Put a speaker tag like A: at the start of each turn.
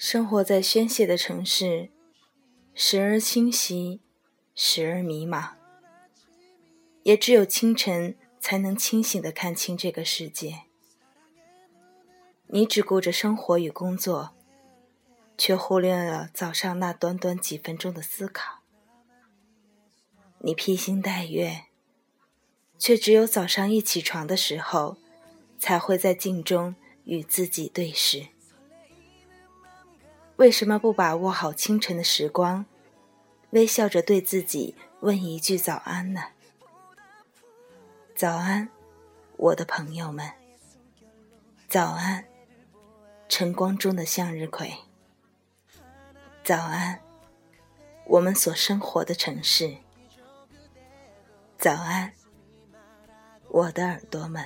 A: 生活在宣泄的城市，时而清晰，时而迷茫。也只有清晨，才能清醒的看清这个世界。你只顾着生活与工作，却忽略了早上那短短几分钟的思考。你披星戴月，却只有早上一起床的时候，才会在镜中与自己对视。为什么不把握好清晨的时光，微笑着对自己问一句早安呢？早安，我的朋友们。早安，晨光中的向日葵。早安，我们所生活的城市。早安，我的耳朵们。